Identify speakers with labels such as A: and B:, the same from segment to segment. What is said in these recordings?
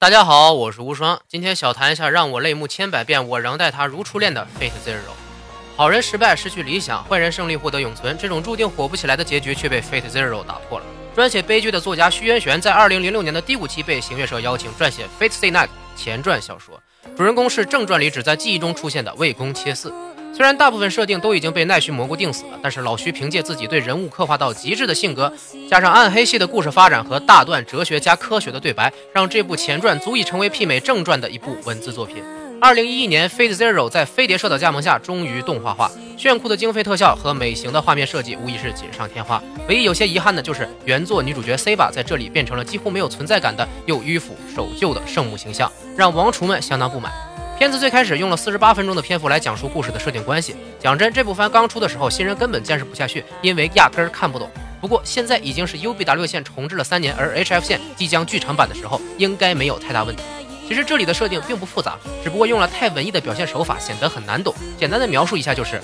A: 大家好，我是无双。今天小谈一下让我泪目千百遍，我仍待他如初恋的 Fate Zero。好人失败，失去理想；坏人胜利，获得永存。这种注定火不起来的结局却被 Fate Zero 打破了。专写悲剧的作家徐渊玄在2006年的第五期被行月社邀请撰写《Fate Stay Night》前传小说，主人公是正传里只在记忆中出现的魏公切嗣。虽然大部分设定都已经被奈须蘑菇定死了，但是老徐凭借自己对人物刻画到极致的性格，加上暗黑系的故事发展和大段哲学加科学的对白，让这部前传足以成为媲美正传的一部文字作品。二零一一年，《Fate Zero》在飞碟社的加盟下终于动画化，炫酷的经费特效和美型的画面设计无疑是锦上添花。唯一有些遗憾的就是原作女主角 Saba 在这里变成了几乎没有存在感的又迂腐守旧的圣母形象，让王厨们相当不满。片子最开始用了四十八分钟的篇幅来讲述故事的设定关系。讲真，这部番刚出的时候，新人根本见识不下去，因为压根儿看不懂。不过现在已经是 UBW 线重置了三年，而 HF 线即将剧场版的时候，应该没有太大问题。其实这里的设定并不复杂，只不过用了太文艺的表现手法，显得很难懂。简单的描述一下就是，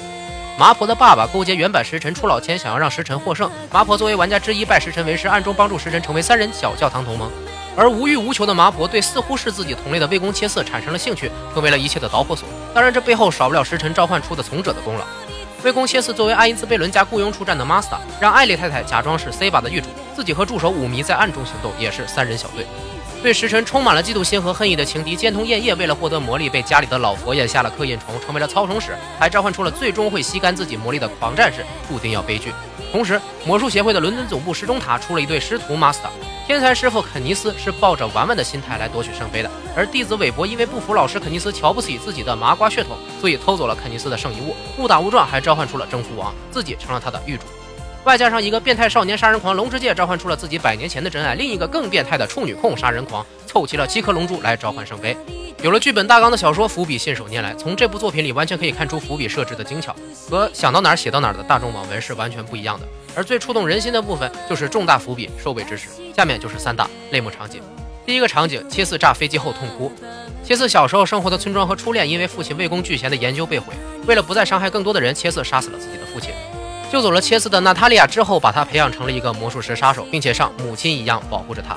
A: 麻婆的爸爸勾结原版时辰出老千，想要让时辰获胜。麻婆作为玩家之一，拜时辰为师，暗中帮助时辰成为三人小教堂同盟。而无欲无求的麻婆对似乎是自己同类的魏公切嗣产生了兴趣，成为了一切的导火索。当然，这背后少不了时辰召唤出的从者的功劳。魏公切嗣作为爱因兹贝伦家雇佣出战的 Master，让艾丽太太假装是 C 把的狱主，自己和助手五迷在暗中行动，也是三人小队。对时辰充满了嫉妒心和恨意的情敌尖通燕叶，为了获得魔力，被家里的老佛爷下了刻印虫，成为了操虫使，还召唤出了最终会吸干自己魔力的狂战士，注定要悲剧。同时，魔术协会的伦敦总部时钟塔出了一对师徒 Master。天才师傅肯尼斯是抱着玩玩的心态来夺取圣杯的，而弟子韦伯因为不服老师肯尼斯瞧不起自己的麻瓜血统，所以偷走了肯尼斯的圣遗物，误打误撞还召唤出了征服王，自己成了他的狱主。外加上一个变态少年杀人狂龙之介召唤出了自己百年前的真爱，另一个更变态的处女控杀人狂凑齐了七颗龙珠来召唤圣杯。有了剧本大纲的小说，伏笔信手拈来，从这部作品里完全可以看出伏笔设置的精巧，和想到哪儿写到哪儿的大众网文是完全不一样的。而最触动人心的部分就是重大伏笔收尾之时。下面就是三大泪目场景。第一个场景，切斯炸飞机后痛哭。切斯小时候生活的村庄和初恋因为父亲未公巨贤的研究被毁，为了不再伤害更多的人，切斯杀死了自己的父亲。救走了切斯的娜塔莉亚之后，把他培养成了一个魔术师杀手，并且像母亲一样保护着他。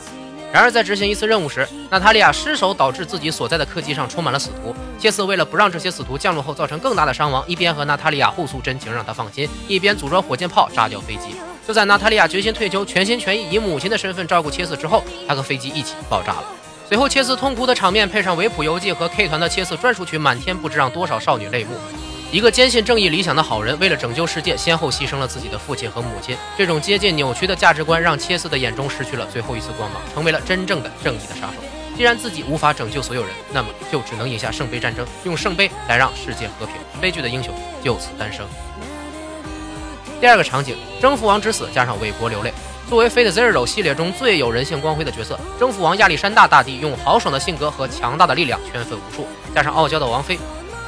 A: 然而，在执行一次任务时，娜塔莉亚失手导致自己所在的客机上充满了死徒。切斯为了不让这些死徒降落后造成更大的伤亡，一边和娜塔莉亚互诉真情，让她放心，一边组装火箭炮炸掉飞机。就在娜塔莉亚决心退休，全心全意以母亲的身份照顾切斯之后，她和飞机一起爆炸了。随后，切斯痛哭的场面配上维普游记和 K 团的切斯专属曲《满天》，不知让多少少女泪目。一个坚信正义理想的好人，为了拯救世界，先后牺牲了自己的父亲和母亲。这种接近扭曲的价值观，让切斯的眼中失去了最后一丝光芒，成为了真正的正义的杀手。既然自己无法拯救所有人，那么就只能赢下圣杯战争，用圣杯来让世界和平。悲剧的英雄就此诞生。第二个场景，征服王之死加上韦伯流泪。作为《Fate Zero》系列中最有人性光辉的角色，征服王亚历山大大帝用豪爽的性格和强大的力量圈粉无数，加上傲娇的王妃。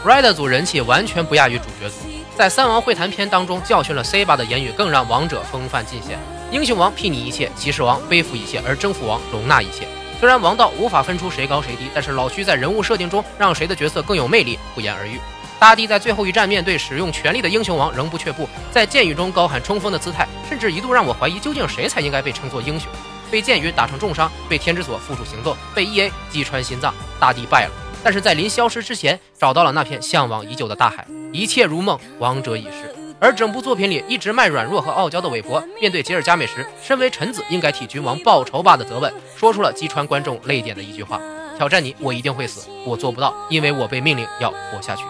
A: Red 组人气完全不亚于主角组，在三王会谈篇当中教训了 C 巴的言语，更让王者风范尽显。英雄王睥睨一切，骑士王背负一切，而征服王容纳一切。虽然王道无法分出谁高谁低，但是老徐在人物设定中让谁的角色更有魅力，不言而喻。大帝在最后一战面对使用权力的英雄王仍不却步，在剑雨中高喊冲锋的姿态，甚至一度让我怀疑究竟谁才应该被称作英雄。被剑雨打成重伤，被天之锁缚住行动，被 EA 击穿心脏，大帝败了。但是在临消失之前，找到了那片向往已久的大海，一切如梦，王者已逝。而整部作品里一直卖软弱和傲娇的韦伯，面对吉尔加美什，身为臣子应该替君王报仇吧的责问，说出了击穿观众泪点的一句话：挑战你，我一定会死。我做不到，因为我被命令要活下去。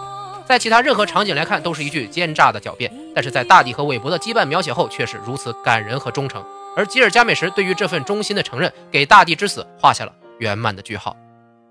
A: 在其他任何场景来看，都是一句奸诈的狡辩，但是在大帝和韦伯的羁绊描写后，却是如此感人和忠诚。而吉尔加美什对于这份忠心的承认，给大帝之死画下了圆满的句号。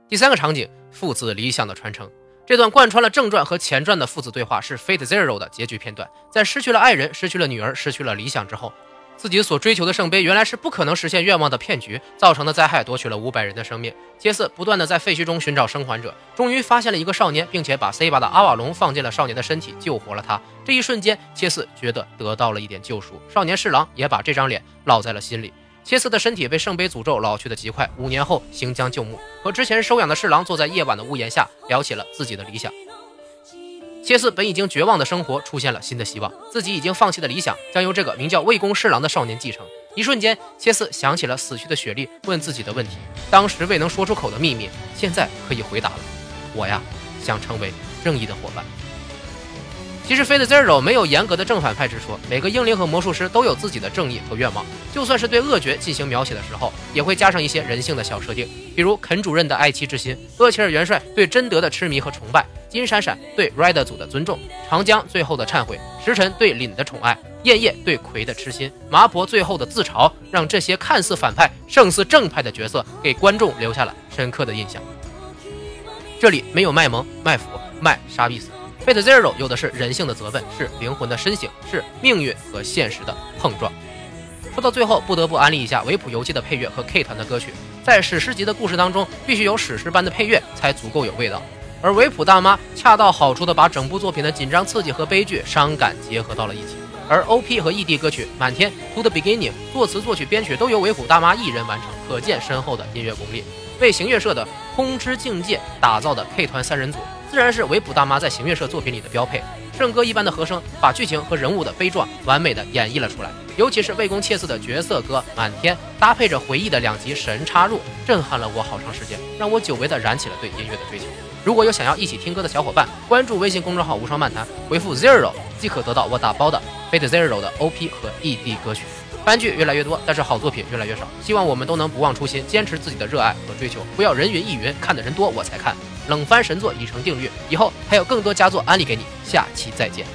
A: 第三个场景，父子理想的传承。这段贯穿了正传和前传的父子对话是《Fate Zero》的结局片段。在失去了爱人、失去了女儿、失去了理想之后，自己所追求的圣杯原来是不可能实现愿望的骗局，造成的灾害夺取了五百人的生命。杰斯不断的在废墟中寻找生还者，终于发现了一个少年，并且把 C 巴的阿瓦隆放进了少年的身体，救活了他。这一瞬间，杰斯觉得得到了一点救赎。少年侍郎也把这张脸烙在了心里。切斯的身体被圣杯诅咒老去的极快，五年后行将就木，和之前收养的侍郎坐在夜晚的屋檐下聊起了自己的理想。切斯本已经绝望的生活出现了新的希望，自己已经放弃的理想将由这个名叫魏公侍郎的少年继承。一瞬间，切斯想起了死去的雪莉问自己的问题，当时未能说出口的秘密，现在可以回答了。我呀，想成为正义的伙伴。其实，Fate Zero 没有严格的正反派之说，每个英灵和魔术师都有自己的正义和愿望。就算是对恶角进行描写的时候，也会加上一些人性的小设定，比如肯主任的爱妻之心，厄齐尔元帅对贞德的痴迷和崇拜，金闪闪对 Red 组的尊重，长江最后的忏悔，时辰对凛的宠爱，燕夜对葵的痴心，麻婆最后的自嘲，让这些看似反派胜似正派的角色给观众留下了深刻的印象。这里没有卖萌、卖腐、卖杀必死。Fate Zero 有的是人性的责问，是灵魂的深省，是命运和现实的碰撞。说到最后，不得不安利一下维普游记的配乐和 K 团的歌曲。在史诗级的故事当中，必须有史诗般的配乐才足够有味道。而维普大妈恰到好处的把整部作品的紧张刺激和悲剧伤感结合到了一起。而 OP 和 ED 歌曲《满天》To the Beginning，作词、作曲、编曲都由维普大妈一人完成，可见深厚的音乐功力。为行乐社的空之境界打造的 K 团三人组。自然是维普大妈在行乐社作品里的标配，圣歌一般的和声把剧情和人物的悲壮完美的演绎了出来。尤其是魏公切嗣的角色歌《满天》，搭配着回忆的两集神插入，震撼了我好长时间，让我久违的燃起了对音乐的追求。如果有想要一起听歌的小伙伴，关注微信公众号“无双漫谈”，回复 zero 即可得到我打包的 Fate Zero 的 OP 和 ED 歌曲。番剧越来越多，但是好作品越来越少。希望我们都能不忘初心，坚持自己的热爱和追求，不要人云亦云，看的人多我才看。冷番神作已成定律，以后还有更多佳作安利给你，下期再见。